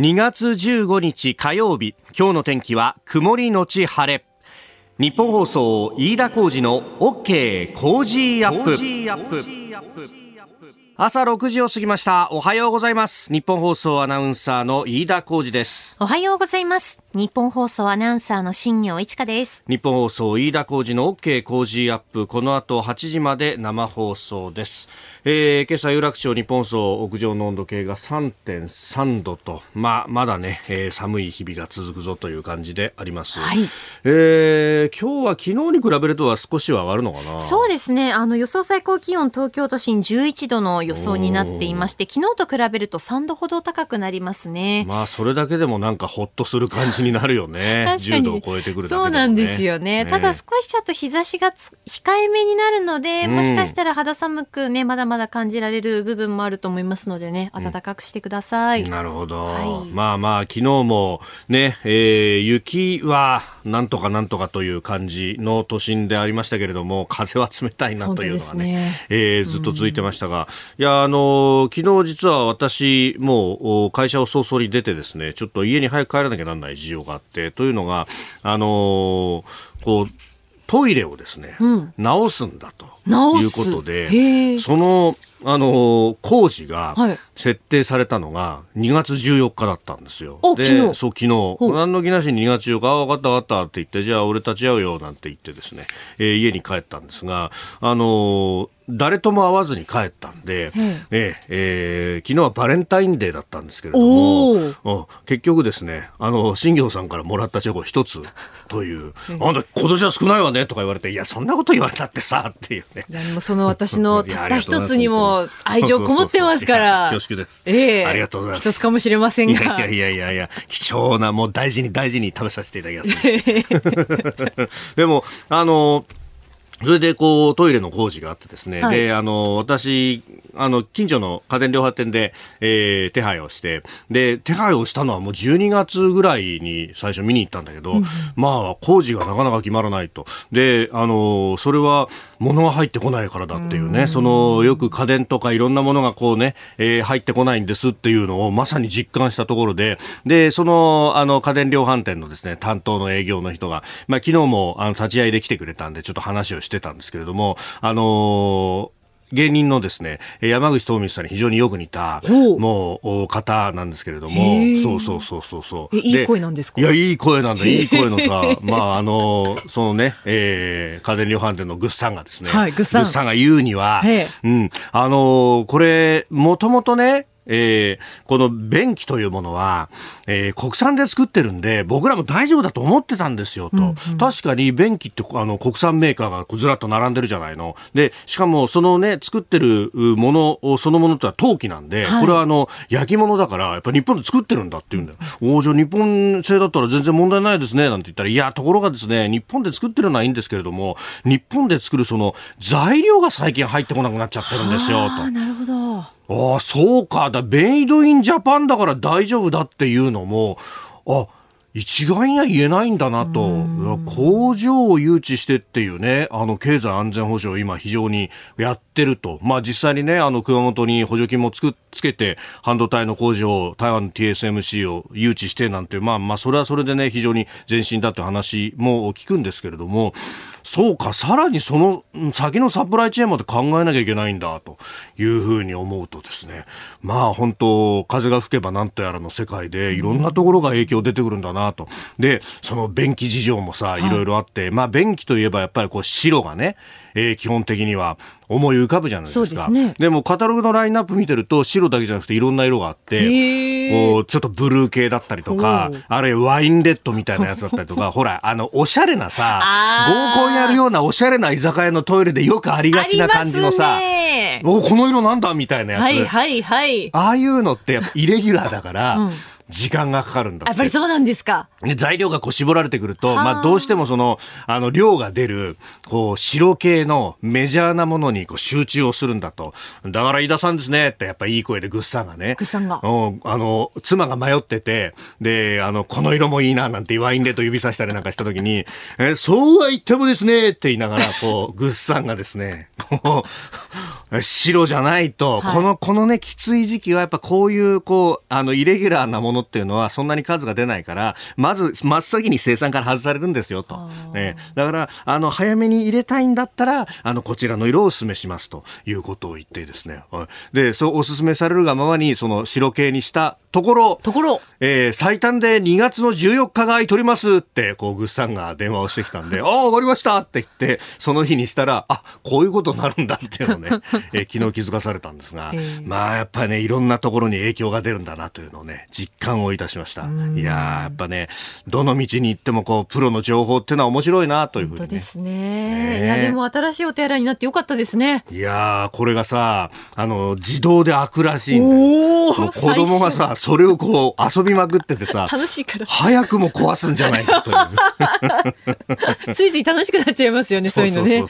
2月15日火曜日今日の天気は曇りのち晴れ。日本放送飯田浩二の OK 工事アップ。朝6時を過ぎました。おはようございます。日本放送アナウンサーの飯田浩二です。おはようございます。日本放送アナウンサーの新業一華です。日本放送飯田浩二の OK 工事アップ。この後8時まで生放送です。えー、今朝有楽町日本層屋上の温度計が3.3度と、まあ、まだね、えー、寒い日々が続くぞという感じであります。はい、えー、今日は昨日に比べるとは少しは上がるのかな。そうですね。あの予想最高気温東京都心11度の予想になっていまして、昨日と比べると3度ほど高くなりますね。まあ、それだけでもなんかほっとする感じになるよね。確かに。10度を超えてくるね、そうなんですよね。ねただ少しちょっと日差しが控えめになるので、もしかしたら肌寒くね、まだまだ感じられる部分もあると思いますのでね、暖かくしてください。うん、なるほど。はい、まあまあ、昨日もね、えー、雪はなんとかなんとかという感じの都心でありましたけれども、風は冷たいなというのはね、ね。えー、ずっと続いてましたが、うん、いや、あの、昨日実は私、もう会社を早々に出てですね、ちょっと家に早く帰らなきゃならない事情があって、というのが、あのこう、トイレをですね、うん、直すんだということで、その、あの工事が設定されたのが2月14日だったんですよ。で、そう、昨日。何の気なしに2月14日、あ、分かった分かったって言って、じゃあ俺立ち会うよなんて言ってですね、えー、家に帰ったんですが、あの誰とも会わずに帰ったんで、ええー、昨日はバレンタインデーだったんですけれども、結局ですね、あの、新業さんからもらったチョコ一つという、あんた今年は少ないわねとか言われて、いや、そんなこと言われたってさ、っていうね。いもその私の たった一つにも愛情こもってますから。恐縮です。ええー、ありがとうございます。一つかもしれませんが。いやいやいやいや、貴重な、もう大事に大事に食べさせていただきます。でも、あの、それでこうトイレの工事があってですね、はい、であの私あの近所の家電量販店で、えー、手配をして。で手配をしたのはもう12月ぐらいに最初見に行ったんだけど、うん、まあ工事がなかなか決まらないと。であのそれは物が入ってこないからだっていうね、うそのよく家電とかいろんなものがこうね、えー、入ってこないんですっていうのをまさに実感したところで。でそのあの家電量販店のですね担当の営業の人が、まあ、昨日もあの立ち会いで来てくれたんでちょっと話をしてしてたんですけれども、あのー芸人のですね、山口東美さんに非常によく似た、もう、方なんですけれども、そうそうそうそうそう。いい声なんですか？いや、いい声なんだ、いい声のさ、まあ、あの、そのね、えー、家電量販店のグッさんがですね、はい、グッさん。グッさんが言うには、うん、あの、これ、もともとね、えー、この便器というものは、えー、国産で作ってるんで、僕らも大丈夫だと思ってたんですよと。うんうん、確かに便器ってあの国産メーカーがずらっと並んでるじゃないの。で、しかもそのね、作ってるものそのものっては陶器なんで、はい、これはあの、焼き物だから、やっぱ日本で作ってるんだって言うんだよ。おじゃ日本製だったら全然問題ないですね、なんて言ったら、いや、ところがですね、日本で作ってるのはいいんですけれども、日本で作るその材料が最近入ってこなくなっちゃってるんですよ、と。なるほど。ああ、そうか。だ、メイドインジャパンだから大丈夫だっていうのも、あ、一概には言えないんだなと、工場を誘致してっていうね、あの経済安全保障今非常にやってると。まあ実際にね、あの熊本に補助金もつく、つけて、半導体の工場、台湾の TSMC を誘致してなんて、まあまあそれはそれでね、非常に前進だって話も聞くんですけれども、そうか、さらにその先のサプライチェーンまで考えなきゃいけないんだというふうに思うとですね、まあ本当、風が吹けばなんとやらの世界でいろんなところが影響出てくるんだなと。で、その便器事情もさ、い。ろいろあって、はい、まあ便器といえばやっぱりこう白がね、えー、基本的には思い浮かぶじゃないですか。でね、でもカタログのラインナップ見てると白だけじゃなくていろんな色があって、こうちょっとブルー系だったりとか、あるいはワインレッドみたいなやつだったりとか、ほら、あの、おしゃれなさ、合コンやるようなおしゃれな居酒屋のトイレでよくありがちな感じのさ、おこの色なんだみたいなやつ。はいはいはい。ああいうのってやっぱイレギュラーだから、うん時間がかかるんだやっぱりそうなんですか。材料がこう絞られてくると、まあどうしてもその、あの量が出る、こう白系のメジャーなものにこう集中をするんだと。だから飯田さんですねってやっぱいい声でぐっさんがね。ぐっさんが。あの、妻が迷ってて、で、あの、この色もいいななんてワインレッド指さしたりなんかした時に、えそうは言ってもですねって言いながら、こう、ぐっさんがですね、白じゃないと、はい、この、このね、きつい時期はやっぱこういう、こう、あの、イレギュラーなものっていうのはそんなに数が出ないから、まず、真っ先に生産から外されるんですよと。ね、だから、あの、早めに入れたいんだったら、あの、こちらの色をお勧めしますということを言ってですね。で、そうお勧めされるがままに、その白系にしたところ、ところ、えー、最短で2月の14日が空いとりますって、こう、ぐっさんが電話をしてきたんで、ああ、終わりましたって言って、その日にしたら、あ、こういうことになるんだっていうのをね、えー、昨日気づかされたんですが、えー、まあ、やっぱりね、いろんなところに影響が出るんだなというのをね、実感をいたしました。いややっぱね、どの道に行っても、こう、プロの情報っていうのは面白いなというふうに、ね、本当ですね。ねいや、でも新しいお手洗いになってよかったですね。いやこれがさ、あの、自動で開くらしいんだよ。子供がさ、それをこう、遊びまくっててさ、楽しいから。早くも壊すんじゃないかという。ついつい楽しくなっちゃいますよね、そういうのね。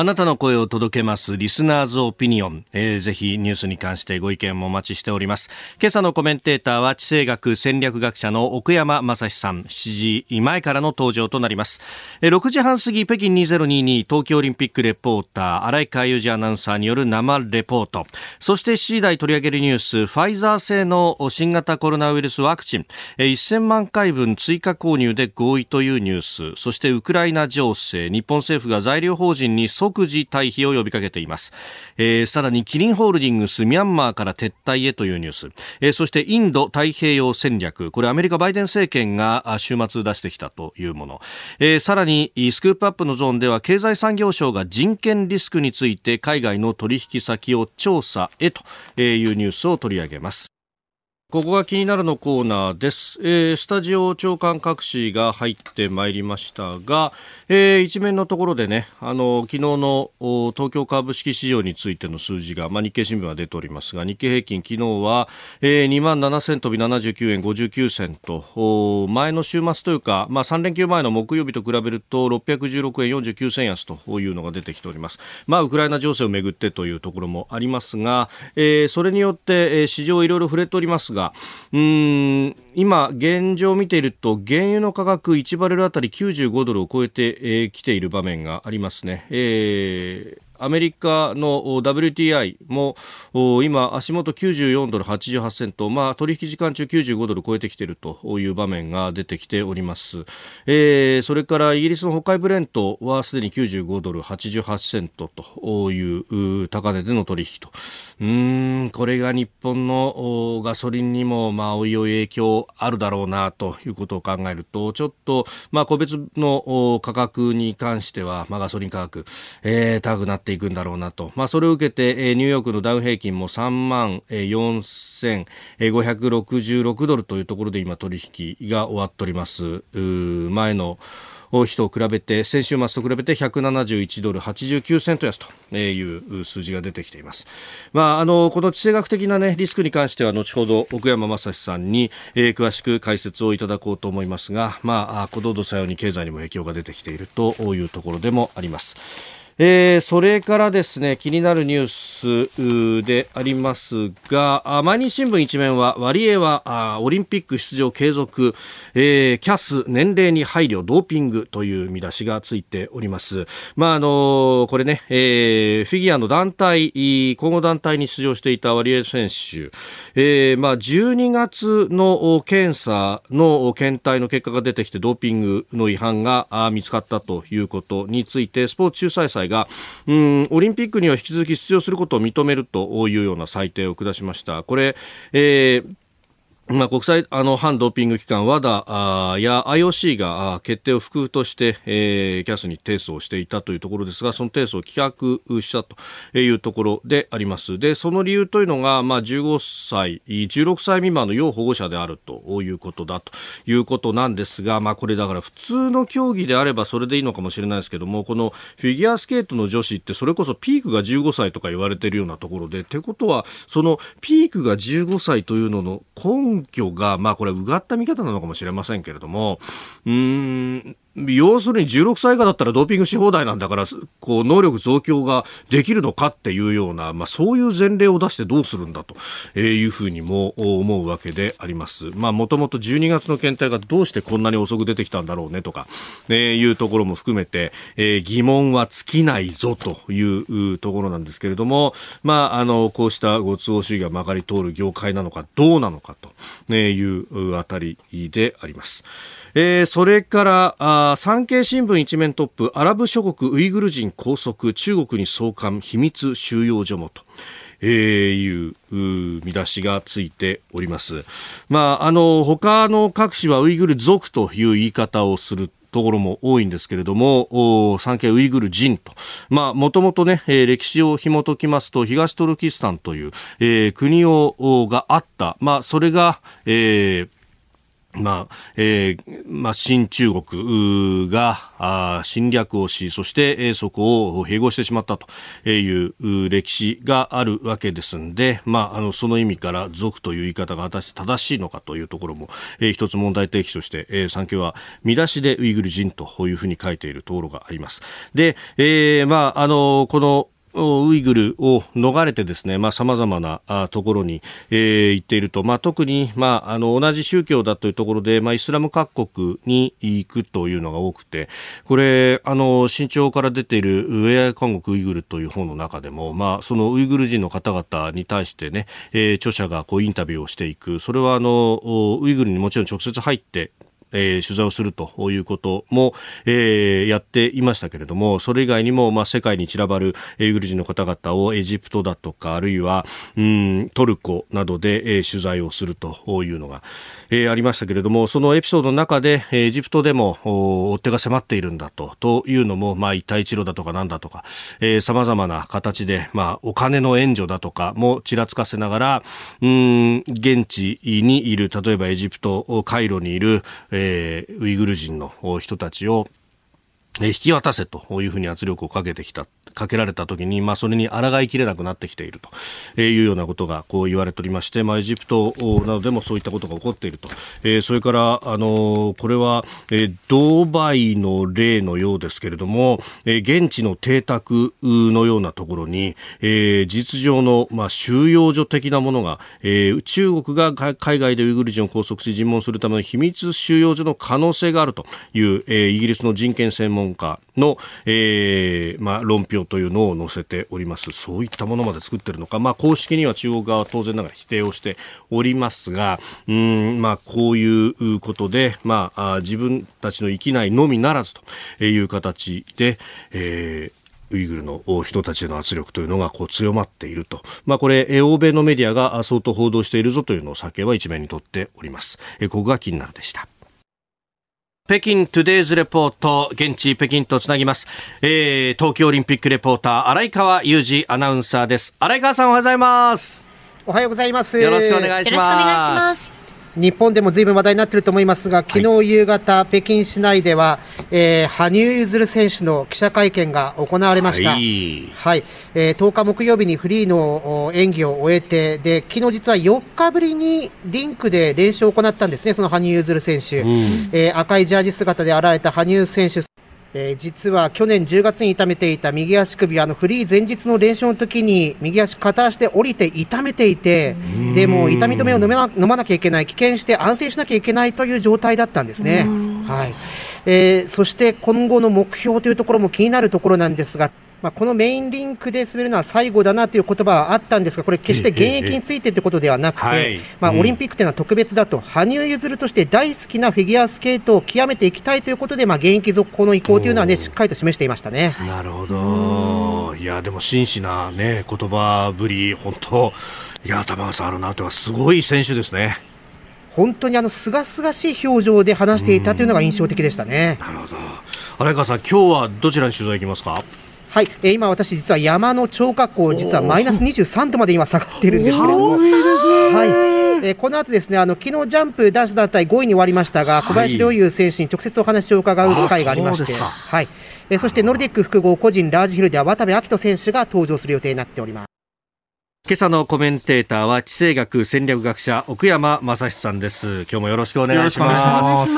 あなたの声を届けますリスナーズオピニオン、えー、ぜひニュースに関してご意見もお待ちしております。今朝のコメンテーターは地政学戦略学者の奥山正史さん。7時前からの登場となります、えー、6時半過ぎ北京2022東京オリンピックレポーター荒井川裕二アナウンサーによる生レポート。そして7時台取り上げるニュースファイザー製の新型コロナウイルスワクチン、えー、1000万回分追加購入で合意というニュース。そしてウクライナ情勢。日本政府が材料法人に即時退避を呼びかけています、えー、さらにキリンホールディングスミャンマーから撤退へというニュース、えー、そしてインド太平洋戦略。これアメリカバイデン政権が週末出してきたというもの、えー、さらにスクープアップのゾーンでは経済産業省が人権リスクについて海外の取引先を調査へというニュースを取り上げます。ここが気になるのコーナーです、えー、スタジオ長官各紙が入ってまいりましたが、えー、一面のところでねあの昨日の東京株式市場についての数字が、まあ、日経新聞は出ておりますが日経平均昨日は、えー、2万7000飛び79円59銭と前の週末というか、まあ、3連休前の木曜日と比べると616円49銭安というのが出てきております、まあ、ウクライナ情勢をめぐってというところもありますが、えー、それによって、えー、市場いろいろ触れておりますがが、うーん今、現状を見ていると原油の価格1バレルあたり95ドルを超えてき、えー、ている場面がありますね。えーアメリカの WTI も今、足元94ドル88セント、まあ、取引時間中95ドル超えてきているという場面が出てきております、えー、それからイギリスの北海ブレントはすでに95ドル88セントという高値での取引と。うんこれが日本のガソリンにもまあおいおい影響あるだろうなということを考えるとちょっとまあ個別の価格に関しては、まあ、ガソリン価格、えー、高くなっていくんだろうなと。まあ、それを受けて、ニューヨークのダウ平均も3万、4566ドルというところで今取引が終わっております。前の日と比べて先週末と比べて171ドル89セント安という数字が出てきています。まあ、あのこの地政学的な、ね、リスクに関しては後ほど奥山正史さんに、えー、詳しく解説をいただこうと思いますが、まあ、小道土さように経済にも影響が出てきているというところでもあります。えー、それからですね気になるニュースでありますが毎日新聞一面はワリエワオリンピック出場継続、えー、キャス年齢に配慮ドーピングという見出しがついております。まああのこれね、えー、フィギュアの団体混合団体に出場していたワリエワ選手、えー、まあ12月の検査の検体の結果が出てきてドーピングの違反が見つかったということについてスポーツ仲裁裁がうんオリンピックには引き続き出場することを認めるというような裁定を下しました。これ、えーまあ、国際あの反ドーピング機関 WADA や IOC が決定を不空として、えー、キャスに提訴をしていたというところですがその提訴を棄却したというところであります。でその理由というのが、まあ、15歳16歳未満の要保護者であるということだということなんですが、まあ、これだから普通の競技であればそれでいいのかもしれないですけどもこのフィギュアスケートの女子ってそれこそピークが15歳とか言われているようなところでってことはそのピークが15歳というのの根根拠が、まあこれうがった見方なのかもしれませんけれども、うん、要するに16歳以下だったらドーピングし放題なんだから、こう、能力増強ができるのかっていうような、まあそういう前例を出してどうするんだというふうにも思うわけであります。まあもともと12月の検体がどうしてこんなに遅く出てきたんだろうねとか、えいうところも含めて、えー、疑問は尽きないぞというところなんですけれども、まああの、こうしたご都合主義がまかり通る業界なのかどうなのかというあたりであります。えー、それからあ産経新聞一面トップアラブ諸国ウイグル人拘束中国に送還秘密収容所もと。えー、いう見出しがついております。まあ、あの、他の各紙はウイグル族という言い方をするところも多いんですけれども、産経ウイグル人と。まあ、もともとね、えー、歴史を紐解きますと、東トルキスタンという、えー、国を、があった。まあ、それが、えー、まあ、えー、まあ、新中国が、あ侵略をし、そして、えー、そこを併合してしまったという歴史があるわけですんで、まあ、あの、その意味から族という言い方が果たして正しいのかというところも、えー、一つ問題提起として、えー、産経は見出しでウイグル人というふうに書いているところがあります。で、えー、まあ、あの、この、ウイグルを逃れてですね、まあ、様々なところに、えー、行っていると、まあ、特に、まあ、あの、同じ宗教だというところで、まあ、イスラム各国に行くというのが多くて、これ、あの、新潮から出ているウェア韓国ウイグルという本の中でも、まあ、そのウイグル人の方々に対してね、えー、著者がこうインタビューをしていく、それはあの、ウイグルにもちろん直接入ってえー、取材をするということも、えー、やっていましたけれども、それ以外にも、まあ、世界に散らばるウイグル人の方々をエジプトだとか、あるいは、うん、トルコなどで、えー、取材をするというのが、えー、ありましたけれども、そのエピソードの中で、エジプトでも追手が迫っているんだと、というのも、まあ、一帯一路だとかなんだとか、えー、様々な形で、まあ、お金の援助だとかもちらつかせながら、うん、現地にいる、例えばエジプト、カイロにいる、えー、ウイグル人の人たちを、引き渡せというふうに圧力をかけてきた。かけられた時に、まあ、それに抗いきれなくなってきているというようなことがこう言われておりまして、まあ、エジプトなどでもそういったことが起こっていると、えー、それから、あのこれは、えー、ドバイの例のようですけれども、えー、現地の邸宅のようなところに、えー、実情の、まあ、収容所的なものが、えー、中国が海外でウイグル人を拘束し尋問するための秘密収容所の可能性があるという、えー、イギリスの人権専門家の、えーまあ、論評というのを載せております。そういったものまで作ってるのか、まあ、公式には中国側は当然ながら否定をしておりますが、うん、まあ、こういうことで、まあ、自分たちの生きないのみならずという形で、えーウイグルの人たちへの圧力というのがこう強まっていると。まあこれ、欧米のメディアが相当報道しているぞというのを酒は一面にとっております。ここが気になるでした。北京トゥデイズレポート、現地北京とつなぎます。えー、東京オリンピックレポーター、荒井川裕二アナウンサーです。荒井川さんおはようございます。おはようございます。よろしくお願いします。よろしくお願いします。日本でもずいぶん話題になっていると思いますが、昨日夕方、はい、北京市内では、えー、羽生結弦選手の記者会見が行われました。はい、はい、えー、10日木曜日にフリーの演技を終えて、で昨日実は4日ぶりにリンクで練習を行ったんですね、その羽生結弦選手、うん、えー、赤いジャージ姿で現れた羽生選手。えー、実は去年10月に痛めていた右足首、あのフリー前日の練習の時に右足片足で降りて痛めていて、でも痛み止めを飲めな飲まなきゃいけない、危険して安静しなきゃいけないという状態だったんですね。はい。えー、そして今後の目標というところも気になるところなんですが、まあ、このメインリンクで滑るのは最後だなという言葉はあったんですが、これ、決して現役についてということではなくて、まあ、オリンピックというのは特別だと、羽生結弦として大好きなフィギュアスケートを極めていきたいということで、まあ、現役続行の意向というのは、ね、しっかりと示していましたねなるほど、いや、でも真摯な、ね、言葉ぶり、本当、いや、玉川さんあるなとは、すごい選手ですね。本当にあのすがすがしい表情で話していたというのが印象的でしたね。なるほど。荒川さん、今日はどちらに取材行きますか？はい、えー、今私実は山の超過高実はマイナス23度まで今下がってるんですけれども、はい、えー、この後ですねあの昨日ジャンプ男子団体5位に終わりましたが、小林陵侑選手に直接お話を伺う機会がありまして、はい、えー、そしてノルディック複合個人ラージヒルでは渡部暁斗選手が登場する予定になっております。今朝のコメンテーターは地政学戦略学者奥山正史さんです。今日もよろしくお願いしま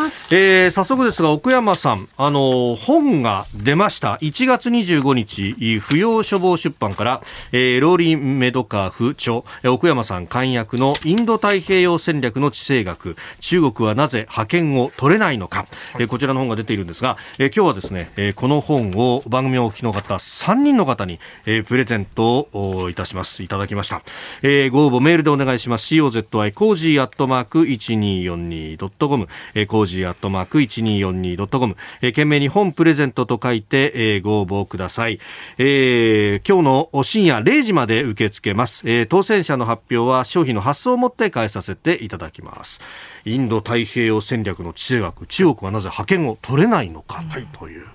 す。えー、早速ですが奥山さんあの本が出ました。1月25日不要処方出版から、えー、ローリン・メドカーフ著奥山さん簡約のインド太平洋戦略の地政学。中国はなぜ覇権を取れないのか、えー、こちらの本が出ているんですが、えー、今日はですね、えー、この本を番組をお聞きの方3人の方に、えー、プレゼントをいたします。いただきました、えー、ご応募メールでお願いします。COZY コージーアットマーク 1242.com えー、コージーアットマーク 1242.com えー、件名に本プレゼントと書いて、えー、ご応募ください、えー、今日の深夜0時まで受け付けます、えー、当選者の発表は商品の発送をもって代えさせていただきます。インド太平洋戦略の地政学中国はなぜ覇権を取れないのか。という、はい。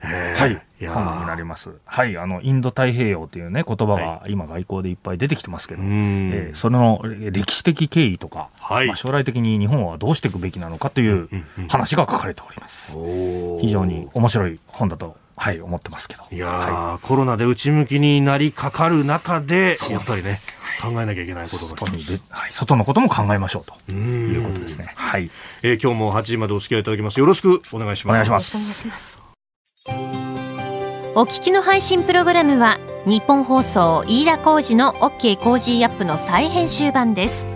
本になります。はい。あの、インド太平洋というね、言葉が今外交でいっぱい出てきてますけど、はい、えー、その歴史的経緯とか、はい、まあ、将来的に日本はどうしていくべきなのかという話が書かれております。非常に面白い本だとはい、思ってますけど。いや、はい、コロナで内向きになりかかる中で、やっぱりね、考えなきゃいけないことが外にはい、外のことも考えましょうということですね。はい、えー、今日も8時までお付き合いいただきます。よろしくお願いします。お願いします。お聞きの配信プログラムは日本放送飯田浩二の OK コージーアップの再編集版です。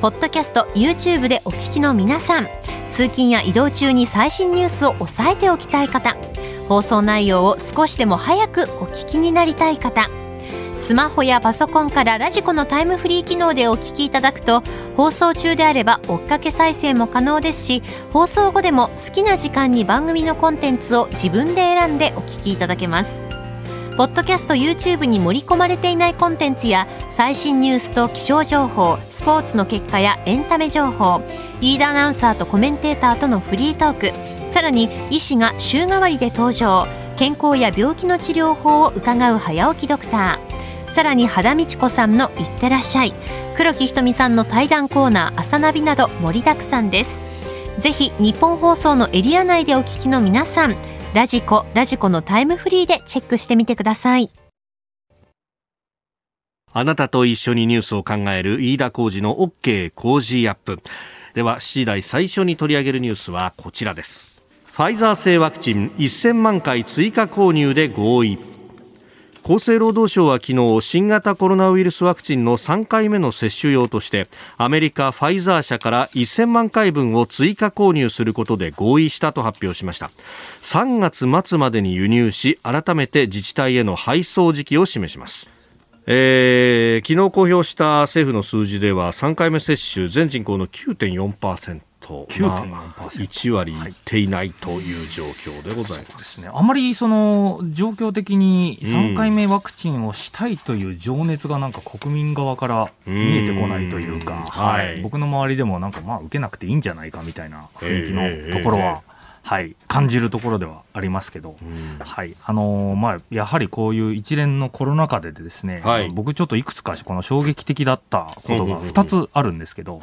ポッドキャスト YouTube でお聞きの皆さん通勤や移動中に最新ニュースを押さえておきたい方放送内容を少しでも早くお聞きになりたい方スマホやパソコンからラジコのタイムフリー機能でお聞きいただくと放送中であれば追っかけ再生も可能ですし放送後でも好きな時間に番組のコンテンツを自分で選んでお聞きいただけます。ポッドキャスト YouTube に盛り込まれていないコンテンツや最新ニュースと気象情報スポーツの結果やエンタメ情報リーダーアナウンサーとコメンテーターとのフリートークさらに医師が週替わりで登場。健康や病気の治療法を伺う早起きドクター。さらに肌道子さんの「いってらっしゃい」黒木ひとみさんの対談コーナー「朝ナビ」など盛りだくさんです。ぜひ日本放送のエリア内でお聞きの皆さんラジコラジコのタイムフリーでチェックしてみてください。あなたと一緒にニュースを考える飯田浩二の OK 工事アップ。では7時台最初に取り上げるニュースはこちらです。ファイザー製ワクチン1000万回追加購入で合意。厚生労働省は昨日新型コロナウイルスワクチンの3回目の接種用としてアメリカファイザー社から1000万回分を追加購入することで合意したと発表しました。3月末までに輸入し改めて自治体への配送時期を示します。えー、昨日公表した政府の数字では3回目接種全人口の9.4%と、まあ、1割いっていないという状況でございます,、ね、あまりその状況的に3回目ワクチンをしたいという情熱がなんか国民側から見えてこないというか、はい、僕の周りでもなんかまあ受けなくていいんじゃないかみたいな雰囲気のところははい、感じるところではありますけど、うん、はいあのー、まあ、やはりこういう一連のコロナ禍でですね、はい、僕ちょっといくつかこの衝撃的だったことが2つあるんですけど、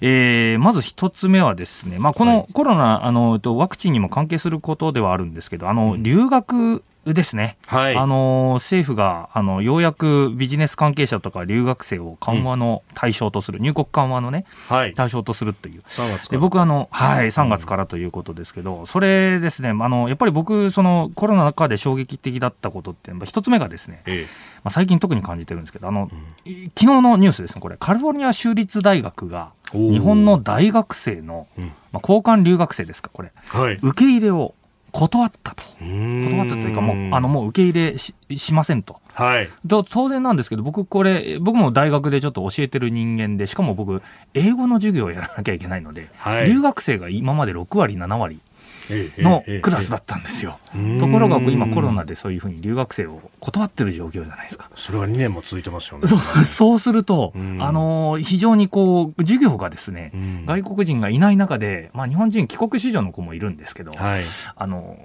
えー、まず1つ目はですね、まあ、このコロナ、はい、あのワクチンにも関係することではあるんですけど、あの留学ですね、はい、あの政府があのようやくビジネス関係者とか留学生を緩和の対象とする、うん、入国緩和のね、はい、対象とするという、で僕あの、はい、3月からということですけど、それですね、あのやっぱり僕、そのコロナ禍で衝撃的だったことって、一つ目がですね、ええ、まあ、最近特に感じてるんですけど、あの、うん、昨日のニュースですね、これ、カリフォルニア州立大学が、日本の大学生の、まあ、交換留学生ですか、これ、はい、受け入れを断ったと。断ったというか、もう、あの、もう受け入れししませんと。はい。当然なんですけど、僕これ、僕も大学でちょっと教えてる人間で、しかも僕、英語の授業をやらなきゃいけないので、はい、留学生が今まで6割、7割のクラスだったんですよ。ところが今コロナでそういうふうに留学生を断ってる状況じゃないですか。それは2年も続いてますよね。そうそうすると、あの非常にこう授業がですね、外国人がいない中で、まあ日本人帰国子女の子もいるんですけど、はい、あの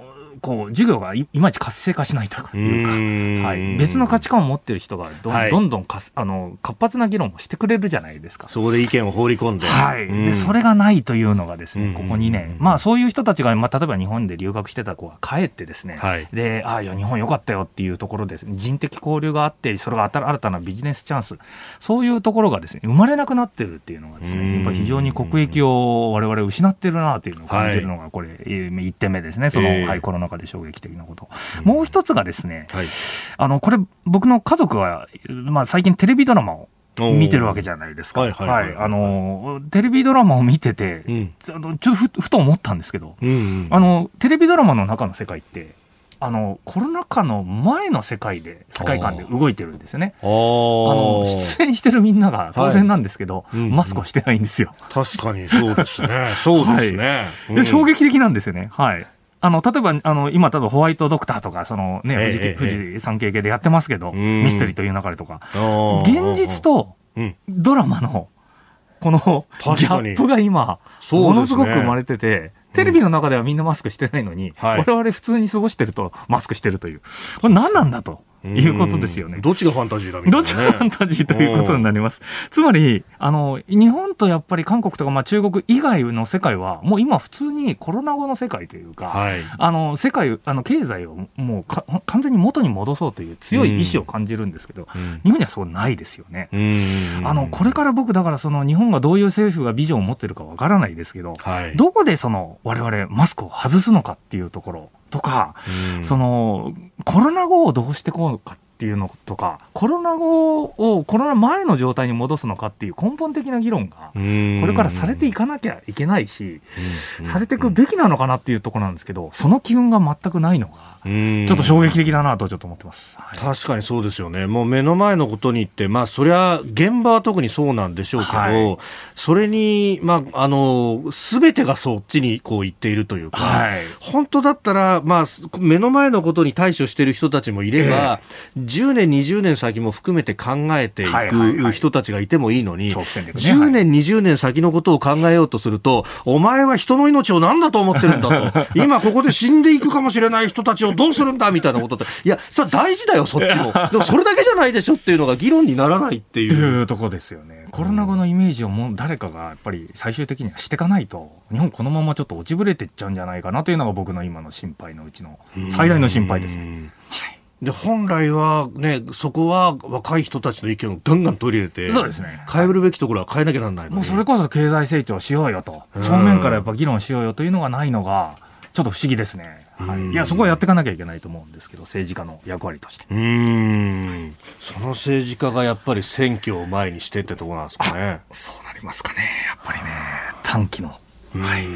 こう授業がいまいち活性化しないというか、はい、別の価値観を持ってる人がど,、どんどんかあの活発な議論をしてくれるじゃないですか。そこで意見を放り込んで、はい、でそれがないというのがですね、ここ2年、まあ、そういう人たちが、まあ、例えば日本で留学してた子が帰ってですね、はい、でああいや日本よかったよっていうところで人的交流があってそれが新たなビジネスチャンス。そういうところがですね生まれなくなってるっていうのがですねやっぱり非常に国益を我々失ってるなというのを感じるのがこれ、はい、1点目ですねその、はい、コロナ禍で衝撃的なこと。もう一つがですね、はい、あのこれ僕の家族は、まあ、最近テレビドラマを見てるわけじゃないですか。はい、はい、あの、テレビドラマを見てて、うん、ちょっとふと思ったんですけど、うんうん、あの、テレビドラマの中の世界って、あのコロナ禍の前の世界で世界観で動いてるんですよね。あの出演してるみんなが当然なんですけど、はいうんうん、マスクをしてないんですよ。確かにそうですね。そうですね。はいうん、衝撃的なんですよね。はい。あの、例えば、あの、今、多分ホワイトドクターとか、そのね、富士、富士山系系でやってますけど、ミステリーという流れとか、現実とドラマの、このギャップが今、ものすごく生まれてて、テレビの中ではみんなマスクしてないのに、我々普通に過ごしてるとマスクしてるという。これ何なんだと。いうことですよね。どっちがファンタジーだみたいな、ね、どっちがファンタジーということになります。つまり、あの、日本とやっぱり韓国とか、まあ中国以外の世界は、もう今普通にコロナ後の世界というか、はい、あの、世界、あの、経済をもうか完全に元に戻そうという強い意志を感じるんですけど、日本にはそうないですよね。あの、これから僕、だからその日本がどういう政府がビジョンを持ってるかわからないですけど、はい、どこでその我々マスクを外すのかっていうところとか、その、コロナ後をどうしてこうかっていうのとかコロナ後をコロナ前の状態に戻すのかっていう根本的な議論がこれからされていかなきゃいけないしされていくべきなのかなっていうところなんですけどその機運が全くないのがちょっと衝撃的だなとちょっと思ってます、はい、確かにそうですよね、もう目の前のことにって、まあ、そりゃ現場は特にそうなんでしょうけど、はい、それに、まあ、あの全てがそっちにこう言っているというか、はい、本当だったら、まあ、目の前のことに対処している人たちもいれば、えー、10年、20年先も含めて考えていく人たちがいてもいいのに、はいはいはい、10年、20年先のことを考えようとすると、お前は人の命を何だと思ってるんだと、今ここで死んでいくかもしれない人たちをどうするんだみたいなことって、いや、それ大事だよ、そっちも。でもそれだけじゃないでしょっていうのが議論にならないっていう。いうとこですよね。コロナ後のイメージをもう誰かがやっぱり最終的にはしていかないと、日本このままちょっと落ちぶれていっちゃうんじゃないかなというのが僕の今の心配のうちの最大の心配です。はい。で本来はね、そこは若い人たちの意見をガンガン取り入れて、そうですね。変えるべきところは変えなきゃならないもうそれこそ経済成長しようよと、正面からやっぱ議論しようよというのがないのが、ちょっと不思議ですね。はい、いやそこはやっていかなきゃいけないと思うんですけど政治家の役割として。うん。その政治家がやっぱり選挙を前にしてってところなんですかね。そうなりますかね。やっぱりね短期の。はい。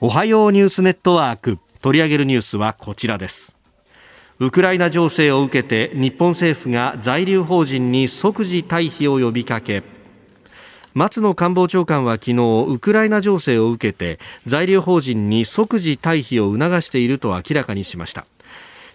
おはようニュースネットワーク取り上げるニュースはこちらです。ウクライナ情勢を受けて日本政府が在留邦人に即時退避を呼びかけ松野官房長官は昨日ウクライナ情勢を受けて在留邦人に即時退避を促していると明らかにしました。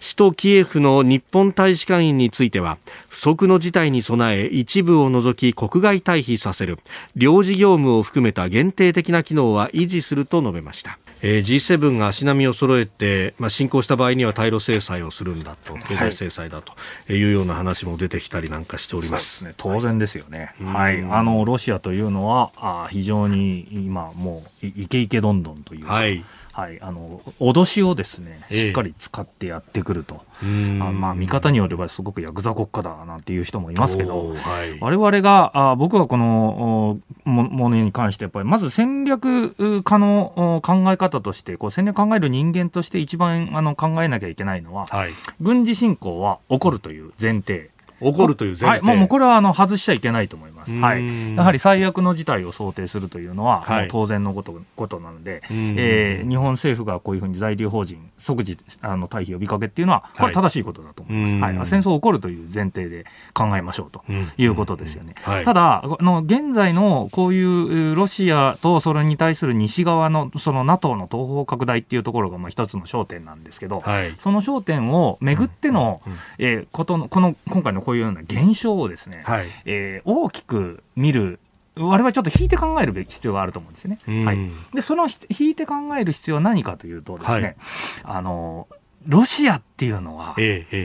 首都キエフの日本大使館員については不測の事態に備え一部を除き国外退避させる。領事業務を含めた限定的な機能は維持すると述べました。えー、G7 が足並みを揃えて、まあ、侵攻した場合には対ロ制裁をするんだと、経済制裁だというような話も出てきたりなんかしております。ね、当然ですよね。はい。あの、ロシアというのは、あ非常に今もう、イケイケどんどんというはい。はい、あの脅しをですねしっかり使ってやってくると、えー、あまあ、見方によればすごくヤクザ国家だなんていう人もいますけど、はい、我々があ僕はこのものに関してやっぱりまず戦略家の考え方としてこう戦略考える人間として一番あの考えなきゃいけないのは、はい、軍事侵攻は起こるという前提。起こるという前提、はい、もうこれはあの外しちゃいけないと思います、はい、やはり最悪の事態を想定するというのは、はい、当然のことことなので、えー、日本政府がこういうふうに在留邦人、即時あの退避呼びかけっていうのは、これ、正しいことだと思います、はい、はい、戦争起こるという前提で考えましょうということですよね。ただあの、現在のこういうロシアとそれに対する西側のその NATO の東方拡大っていうところがまあ一つの焦点なんですけど、その焦点をめぐっての、えー、ことのこの今回のこういうような現象をですね、はい、えー、大きく見る我々ちょっと引いて考える必要があると思うんですよね。はい、でその引いて考える必要は何かというとですね、はい、あのロシアっていうのは、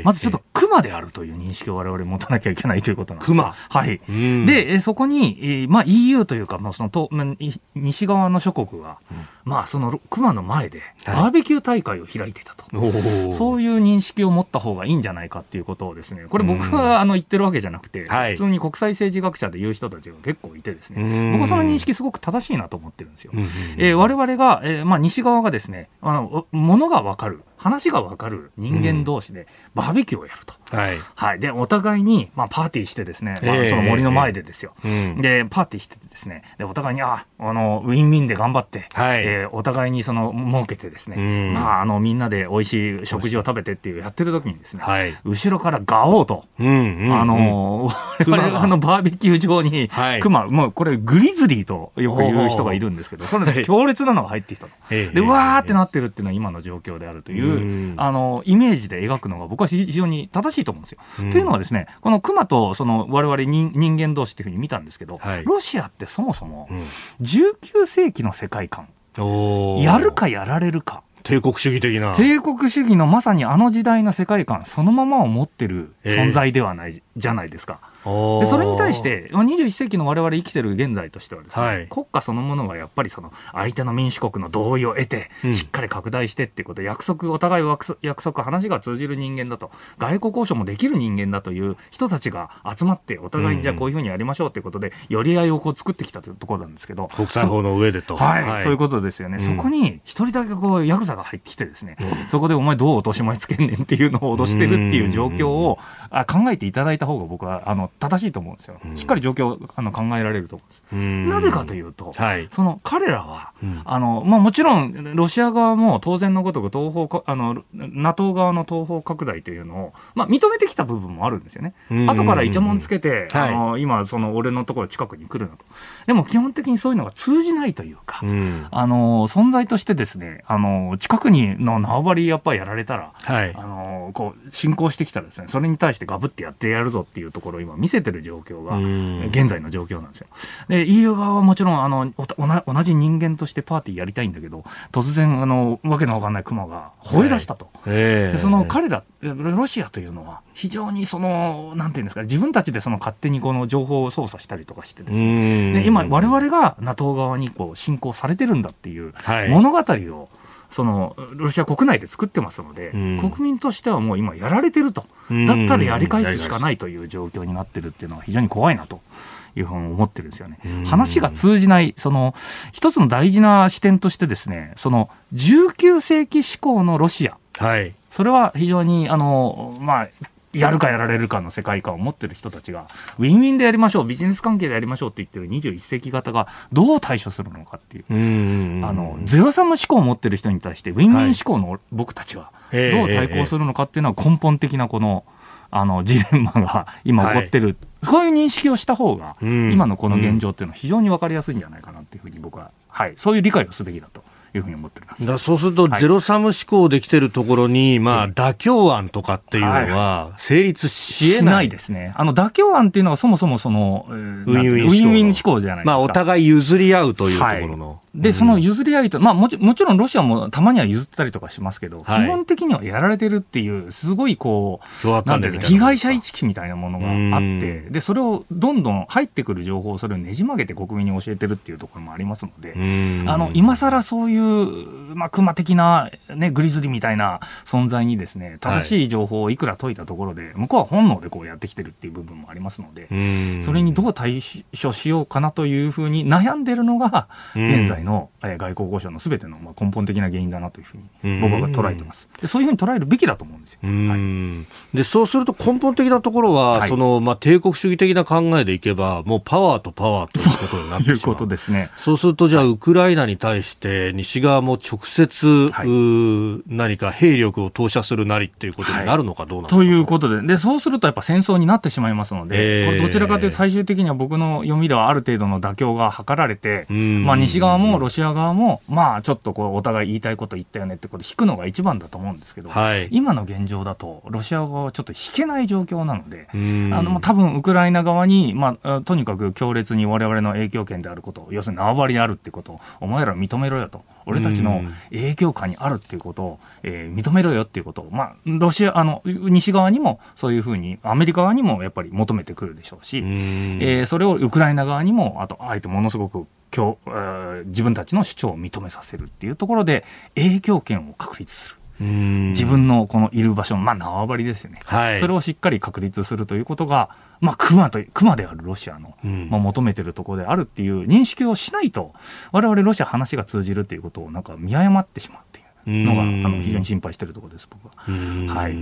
まずちょっと熊であるという認識を我々持たなきゃいけないということなんです熊。はい。で、そこに、まあ EU というか、まあ、そのと西側の諸国が、まあその熊の前でバーベキュー大会を開いてたと、そういう認識を持った方がいいんじゃないかっていうことをですね、これ僕はあの言ってるわけじゃなくて、普通に国際政治学者で言う人たちが結構いてですね、僕はその認識すごく正しいなと思ってるんですよ。えー、我々が、えー、まあ西側がですね、あの、ものがわかる。話がわかる人間同士でバーベキューをやると。はい。はい。で、お互いに、まあ、パーティーしてですね、まあ、その森の前でですよ。で、パーティーしててですね、で、お互いに、あ、あの、ウィンウィンで頑張って、はい、えー、お互いにその、儲けてですね、まあ、あの、みんなで美味しい食事を食べてっていうやってる時にですね、はい、後ろからガオーと、うんうん、あの、我々あの、バーベキュー場に、はい、熊、もうこれグリズリーとよく言う人がいるんですけど、それで強烈なのが入ってきたの。で、うわーってなってるっていうのは今の状況であるという、あの、イメージで描くのが僕は非常に正しいと思うんですよ。うん、というのはですね、この熊とその我々人人間同士っていうふうに見たんですけど、はい、ロシアってそもそも19世紀の世界観、うん、やるかやられるか。帝国主義的な。帝国主義のまさにあの時代の世界観そのままを持ってる存在ではない、じゃないですか。でそれに対して21世紀の我々生きてる現在としてはですね、はい、国家そのものがやっぱりその相手の民主国の同意を得て、しっかり拡大してっていうことで約束お互い約束話が通じる人間だと外交交渉もできる人間だという人たちが集まってお互いにじゃあこういうふうにやりましょうということで寄り合いをこう作ってきたというところなんですけど。国際法の上でと、はい、はい、そういうことですよね、うん、そこに一人だけこうヤクザが入ってきてですね、うん、そこでお前どう落とし前つけんねんっていうのを脅してるっていう状況を考えていただいた方が僕はあの正しいと思うんですよ。しっかり状況あの考えられると思うんです。なぜかというと、はい、その彼らは、うん、あのまあ、もちろんロシア側も当然のごとく東方あの NATO 側の東方拡大というのを、まあ、認めてきた部分もあるんですよね。後からイチャモンつけて、あの今その俺のところ近くに来るなと。でも基本的にそういうのが通じないというか、うん、あの存在としてですねあの近くにの縄張りやっぱりやられたら、はい、あのこう進行してきたらですねそれに対してガブってやってやるぞっていうところを今見せてる状況が現在の状況なんですよ。で EU 側はもちろんあの同じ人間としてパーティーやりたいんだけど突然あのわけのわかんないクマが吠え出したと、でその彼らロシアというのは非常にそのなんていうんですか自分たちでその勝手にこの情報を操作したりとかしてですね。で今我々が NATO 側にこう侵攻されてるんだっていう物語を、そのロシア国内で作ってますので、うん、国民としてはもう今やられてると、だったらやり返すしかないという状況になってるっていうのは非常に怖いなと。いうふうに思ってるんですよね。話が通じない、その、一つの大事な視点としてですね、その、19世紀志向のロシア。はい。それは非常に、あの、まあ、やるかやられるかの世界観を持ってる人たちが、ウィンウィンでやりましょう、ビジネス関係でやりましょうって言ってる21世紀型がどう対処するのかっていう、あの、ゼロサム思考を持ってる人に対して、ウィンウィン思考の僕たちはどう対抗するのかっていうのは根本的なこの、あの、ジレンマが今起こってる、はい、そういう認識をした方が、今のこの現状っていうのは非常に分かりやすいんじゃないかなっていうふうに僕は、はい、そういう理解をすべきだと。いうふうに思ってます。だそうすると、ゼロサム思考できてるところに、まあ、妥協案とかっていうのは、成立しえない,、ですね。あの、妥協案っていうのはそもそもその、ウィンウィン思考。じゃないですか。まあ、お互い譲り合うというところの。で、その譲り合いと、まあもちもちろんロシアもたまには譲ったりとかしますけど、はい、基本的にはやられてるっていう、すごいこう、なんていう被害者意識みたいなものがあって、で、それをどんどん入ってくる情報をそれをねじ曲げて国民に教えてるっていうところもありますので、あの、今更そういう、まあ、熊的な、ね、グリズリーみたいな存在にですね、正しい情報をいくら解いたところで、向こうは本能でこうやってきてるっていう部分もありますので、それにどう対処しようかなというふうに悩んでるのが、現在の、え外交交渉のすべてのまあ根本的な原因だなというふうに僕は捉えてます。でそういうふうに捉えるべきだと思うんですよ。はい、でそうすると根本的なところは、はい、そのまあ帝国主義的な考えでいけばもうパワーとパワーということになってしまう。いうことですね。そうするとじゃあ、ウクライナに対して西西側も直接、はい、何か兵力を投射するなりっていうことになるのかどうなのか、はい、ということで。で、そうするとやっぱ戦争になってしまいますので、えー、これどちらかというと最終的には僕の読みではある程度の妥協が図られて、まあ、西側もロシア側も、まあ、ちょっとこうお互い言いたいこと言ったよねってこと引くのが一番だと思うんですけど、はい、今の現状だとロシア側はちょっと引けない状況なので、あの多分ウクライナ側に、まあ、とにかく強烈にわれわれの影響権であること、要するに縄張りであるってことを、お前ら認めろよと。俺たちの影響下にあるっていうことを、えー、認めろよっていうこと。を、まあ、ロシア、あの、西側にもそういうふうに、アメリカ側にもやっぱり求めてくるでしょうし、うえー、それをウクライナ側にも、あと、あえてものすごく今日、自分たちの主張を認めさせるっていうところで、影響権を確立する。自分のこのいる場所、まあ、縄張りですよね、はい、それをしっかり確立するということが、まあ、熊と熊であるロシアの、まあ、求めてるところであるっていう認識をしないと、我々ロシア話が通じるということをなんか見誤ってしまうっていうのが、あの非常に心配しているところです、僕は。はい。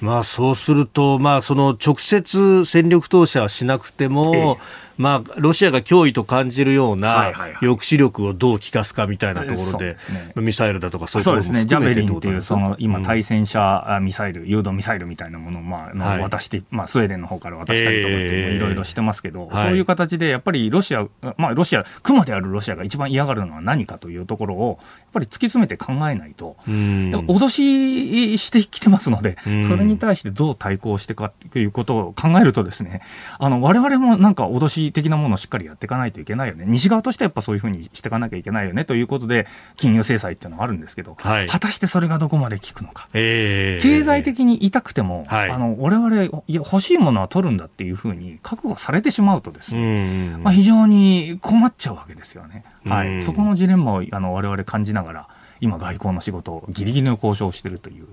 まあ、そうすると、まあ、その直接戦力投射はしなくても、ええまあ、ロシアが脅威と感じるような抑止力をどう効かすかみたいなところで、ミサイルだとかそういうそうですね、ジャベリンっていう、その今、対戦車ミサイル、誘導ミサイルみたいなものを、まあ、渡して、まあ、スウェーデンの方から渡したりとかっていろいろしてますけど、そういう形で、やっぱりロシア、まあ、ロシア、熊であるロシアが一番嫌がるのは何かというところを、やっぱり突き詰めて考えないと、脅ししてきてますので、それに対してどう対抗してかということを考えるとですね、あの、我々もなんか脅し的なものをしっかりやっていかないといけないよね、西側としてはやっぱそういうふうにしていかなきゃいけないよね。ということで、金融制裁っていうのはあるんですけど、はい、果たしてそれがどこまで効くのか、えー、経済的に痛くても、はい、あの我々いや欲しいものは取るんだっていうふうに覚悟されてしまうとですね、まあ、非常に困っちゃうわけですよね。はい、そこのジレンマをあの我々感じながら今外交の仕事をギリギリの交渉をしているという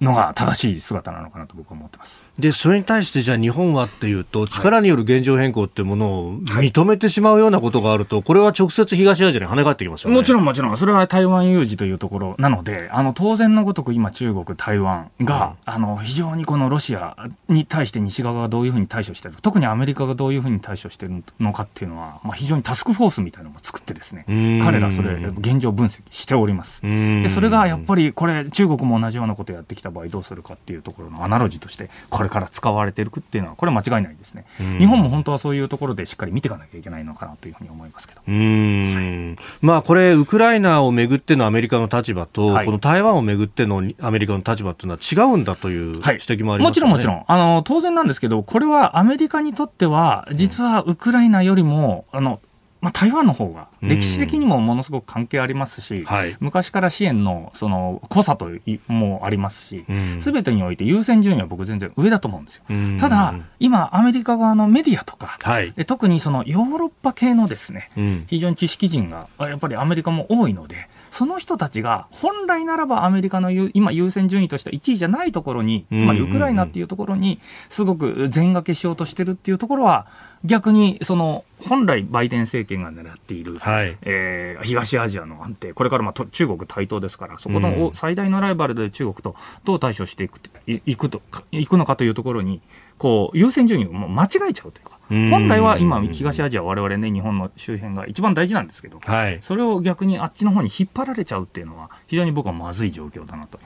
のが正しい姿なのかなと僕は思ってます。でそれに対してじゃあ日本はっていうと力による現状変更っていうものを認めてしまうようなことがあると、これは直接東アジアに跳ね返ってきますよね。もちろんもちろん。それは台湾有事というところなのであの当然のごとく今中国台湾が、うん、あの非常にこのロシアに対して西側がどういうふうに対処している特にアメリカがどういうふうに対処しているのかっていうのは、まあ、非常にタスクフォースみたいなのも作ってですね彼らそれ現状分析しております。でそれがやっぱりこれ中国も同じようなことをやってきた場合どうするかっていうところのアナロジーとしてこれから使われているっていうのはこれは間違いないですね。日本も本当はそういうところでしっかり見ていかなきゃいけないのかなというふうに思いますけど。はい、まあこれウクライナをめぐってのアメリカの立場と、はい、この台湾をめぐってのアメリカの立場というのは違うんだという指摘もあります、ね。はい、もちろんもちろん。あの当然なんですけどこれはアメリカにとっては実はウクライナよりもあのまあ、台湾の方が歴史的にもものすごく関係ありますし、はい、昔から支援のその濃さともありますし、すべてにおいて優先順位は僕全然上だと思うんですよ。ただ、今アメリカ側のメディアとか、はい、特にそのヨーロッパ系のですね、うん、非常に知識人がやっぱりアメリカも多いので、その人たちが本来ならばアメリカの今優先順位としては1位じゃないところに、つまりウクライナっていうところにすごく全掛けしようとしてるっていうところは、逆にその本来バイデン政権が狙っている、はい、えー、東アジアの安定、これからまあ中国台頭ですから、そこの最大のライバルで中国とどう対処していくいくといくのかというところに、こう優先順位を間違えちゃうというか。本来は今、東アジア、われわれね、日本の周辺が一番大事なんですけど、はい、それを逆にあっちの方に引っ張られちゃうっていうのは、非常に僕はまずい状況だなと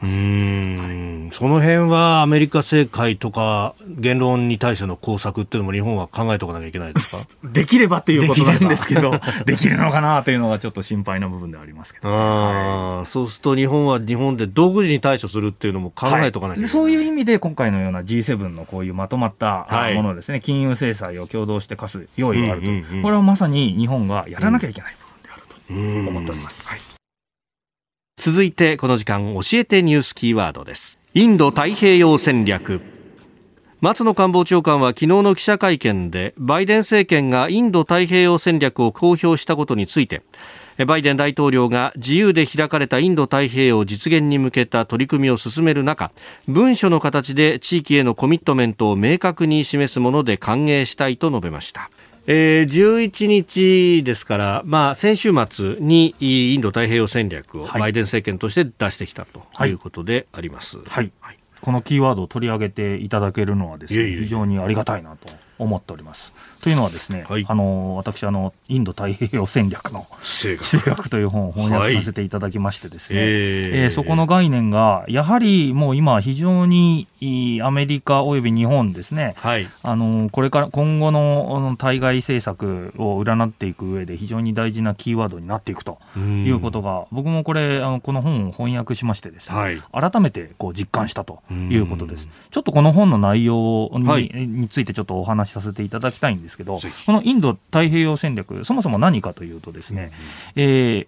ます、はい、その辺はアメリカ政界とか言論に対しての工作っていうのも日本は考えておかなきゃいけないですか？できればっていうことなんですけど。できるのかなというのがちょっと心配な部分ではありますけど、はい、そうすると日本は日本で独自に対処するっていうのも考えておかなきゃいけない、はい、そういう意味で今回のような G7 のこういうまとまったものですね、金融制裁を共同して課す用意があると、うんうんうん、これはまさに日本がやらなきゃいけない部分であると思っております。はい続いてこの時間教えてニュースキーワードです。インド太平洋戦略。松野官房長官は昨日の記者会見でバイデン政権がインド太平洋戦略を公表したことについてバイデン大統領が自由で開かれたインド太平洋実現に向けた取り組みを進める中文書の形で地域へのコミットメントを明確に示すもので歓迎したいと述べました。えー、11日ですから、まあ、先週末にインド太平洋戦略をバイデン政権として出してきたということであります。はい、はい、このキーワードを取り上げていただけるのはですね、いえいえ。非常にありがたいなと思っております。というのはですね、はい、あの私あのインド太平洋戦略の地政学という本を翻訳させていただきましてですね、はい、え。ー、えー、そこの概念がやはりもう今非常にアメリカおよび日本ですね、はい、あのこれから今後の対外政策を占っていく上で非常に大事なキーワードになっていくということが僕もこれあのこの本を翻訳しましてですね、はい、改めてこう実感したということです。ちょっとこの本の内容にはい、についてちょっとお話しさせていただきたいんですけど、このインド太平洋戦略、そもそも何かというとですね、うん、えー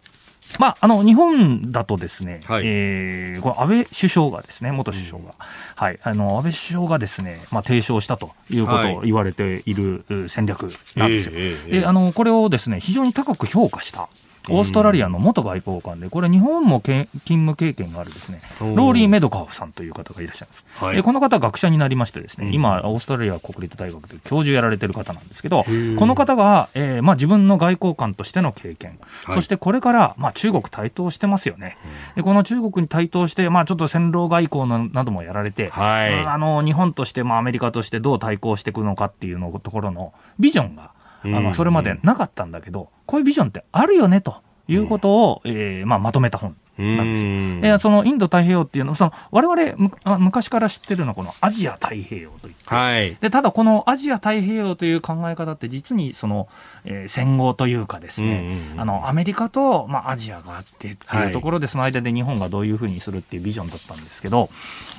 まあ、あの日本だとですね、はい、えー、この安倍首相がですね、元首相が、はい、あの安倍首相がですね、まあ、提唱したということを言われている戦略なんですよ。はい、えー、えー、あのこれをですね、非常に高く評価した。オーストラリアの元外交官で、これ、日本も勤務経験があるですね、ローリー・メドカフさんという方がいらっしゃいます。はい、この方、学者になりましてですね、今、オーストラリア国立大学で教授やられてる方なんですけど、この方が、えーまあ、自分の外交官としての経験、はい、そしてこれから、まあ、中国台頭してますよね。でこの中国に台頭して、まあ、ちょっと戦狼外交のなどもやられて、はい、あの日本として、まあ、アメリカとしてどう対抗していくのかっていうのところのビジョンが、あのそれまでなかったんだけど、こういうビジョンってあるよねと。いうことを、えーまあ、まとめた本なんですよ。えそのインド太平洋っていうのは、その我々昔から知ってるのはこのアジア太平洋といって、はい、でただこのアジア太平洋という考え方って実にその、えー、戦後というかですね、あのアメリカと、まあ、アジアがあってっていうところで、その間で日本がどういうふうにするっていうビジョンだったんですけど、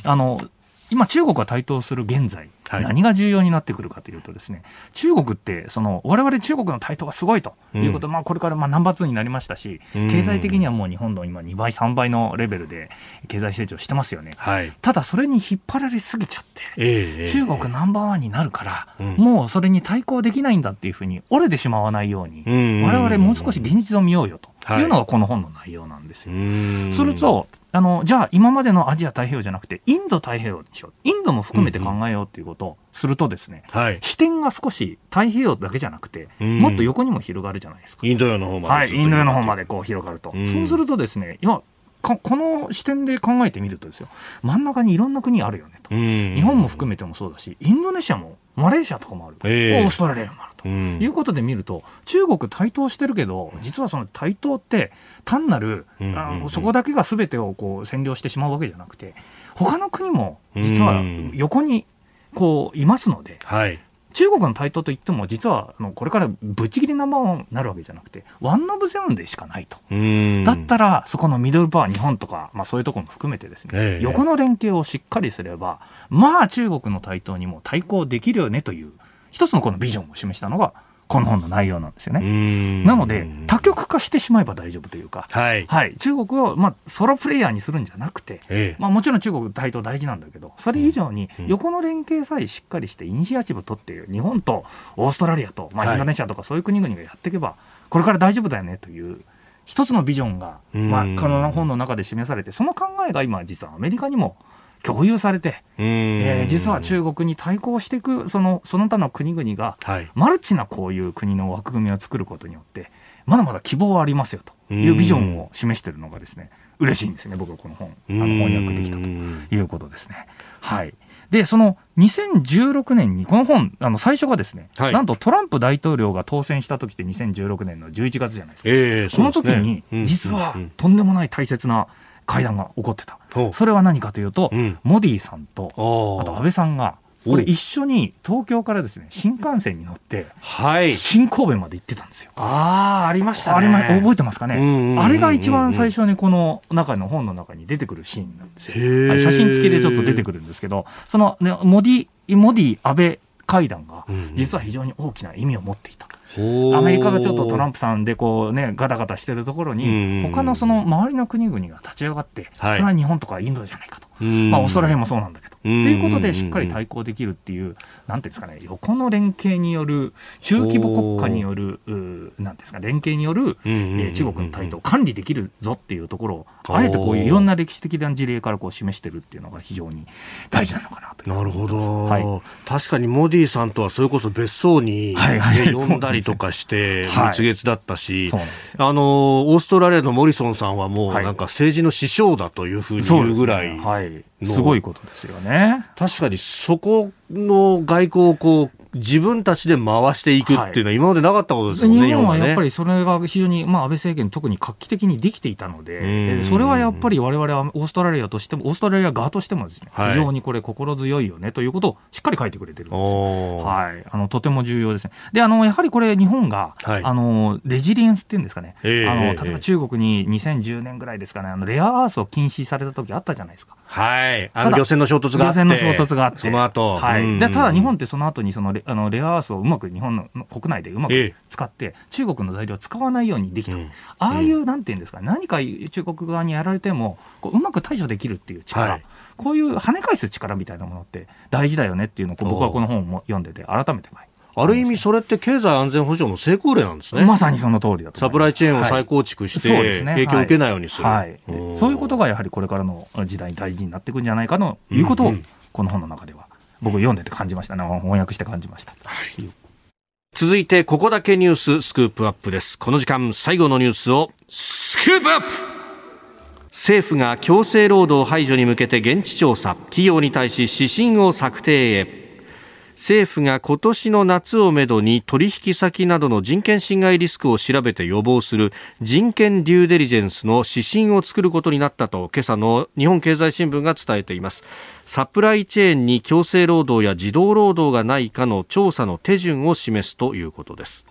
あの今中国が台頭する現在、何が重要になってくるかというとですね、中国ってその我々中国の台頭がすごいということ、うん、まあこれからまあナンバー2になりましたし、経済的にはもう日本の今2倍3倍のレベルで経済成長してますよね。はい、ただそれに引っ張られすぎちゃって、えー、中国ナンバーワンになるから、えー、もうそれに対抗できないんだっていうふうに折れてしまわないように、我々もう少し現実を見ようよと。い。うのがこの本の内容なんですよ。するとあの、じゃあ今までのアジア太平洋じゃなくて、インド太平洋にしよう。インドも含めて考えようっていうことをするとですね、うんうんはい、視点が少し太平洋だけじゃなくて、もっと横にも広がるじゃないですか。インド洋の方まで。はい、インド洋の方までこう広がると。そうするとですね、いや、この視点で考えてみるとですよ真ん中にいろんな国あるよねと。日本も含めてもそうだしインドネシアもマレーシアとかもある、えー、オーストラリアもあると、いうことで見ると中国台頭してるけど実はその台頭って単なる、あのそこだけが全てをこう占領してしまうわけじゃなくて他の国も実は横にこういますので、はい、中国の台頭といっても実はあのこれからぶっちぎりナンバーワンになるわけじゃなくてワン・オブ・ゼブンでしかないと。だったらそこのミドルパワー日本とか、まあ、そういうところも含めてですね、え。横の連携をしっかりすればまあ中国の台頭にも対抗できるよねという一つのこのビジョンを示したのがこの本の内容なんですよね。なので、多極化してしまえば大丈夫というか、はい、はい、中国を、まあ、ソロプレイヤーにするんじゃなくて、ええ、まあ、もちろん中国台頭大事なんだけど、それ以上に横の連携さえしっかりしてイニシアチブを取っている日本とオーストラリアと、まあ、インドネシアとかそういう国々がやっていけば、これから大丈夫だよねという。一つのビジョンが、まあ、この本の中で示されて、その考えが今、実はアメリカにも共有されて、えー、実は中国に対抗していくそのその他の国々が、はい、マルチなこういう国の枠組みを作ることによってまだまだ希望はありますよというビジョンを示しているのがですね嬉しいんですね僕はこの本あの翻訳できたということですね。はい。で、その2016年に、この本、あの最初がですね、はい、なんとトランプ大統領が当選した時って2016年の11月じゃないですか。えー、その時に、実はとんでもない大切な会談が起こってた、それは何かというと、うん、モディさんとあと安倍さんがこれ一緒に東京からですね新幹線に乗って、はい、新神戸まで行ってたんですよ。ああありましたね。あれ覚えてますかね？あれが一番最初にこの中の本の中に出てくるシーンなんですよ。はい、写真付きでちょっと出てくるんですけど、その、ね、モディモディ安倍会談が実は非常に大きな意味を持っていた。アメリカがちょっとトランプさんでこうねガタガタしてるところに他のその周りの国々が立ち上がって、それは日本とかインドじゃないかと、まあ、オーストラリアもそうなんだけどということでしっかり対抗できるっていう、なんていうんですかね、横の連携による、中規模国家による、なんですか、連携による、え中国の台頭を管理できるぞっていうところを、あえてこういういろんな歴史的な事例からこう示してるっていうのが非常に大事なのかなとなるほど、はい、確かにモディさんとはそれこそ別荘に、はい。はい、呼んだりとかして、蜜月だったし、あのオーストラリアのモリソンさんはもうなんか政治の師匠だというふうに言うぐらい。はいすごいことですよね。確かにそこの外交をこう自分たちで回していくっていうのは今までなかったことですもんね、日本はやっぱりそれが非常に、まあ、安倍政権特に画期的にできていたので、それはやっぱりわれわれはオーストラリアとしても、オーストラリア側としてもですね、はい、非常にこれ心強いよねということをしっかり書いてくれてるんですよ。はい。あの、とても重要ですね。で、あの、やはりこれ日本が、はい、あの、レジリエンスっていうんですかね、えー、あの、例えば中国に2010年ぐらいですかね、あの、レアアースを禁止された時あったじゃないですか。はい。あの漁船の衝突があって。漁船の衝突があって。その後。はい。で、ただ日本ってその後にそのレあのレアアースをうまく日本の国内でうまく使って、中国の材料を使わないようにできた。ああいう、なんていうんですか、何か中国側にやられても、こううまく対処できるっていう力。はい。こういう跳ね返す力みたいなものって大事だよねっていうのを僕はこの本を読んでて改めて書いて。ある意味、それって経済安全保障の成功例なんですね。まさにその通りだとサプライチェーンを再構築して、はい、影響を受けないようにする、はい、そういうことがやはりこれからの時代に大事になっていくんじゃないかということを、この本の中では僕読んでて感じましたね。翻訳して感じました。はい、続いて、ここだけニューススクープアップです。この時間、最後のニュースをスクープアップ政府が強制労働排除に向けて現地調査、企業に対し指針を策定へ。政府が今年の夏をめどに取引先などの人権侵害リスクを調べて予防する人権デューデリジェンスの指針を作ることになったと今朝の日本経済新聞が伝えています。サプライチェーンに強制労働や児童労働がないかの調査の手順を示すということです。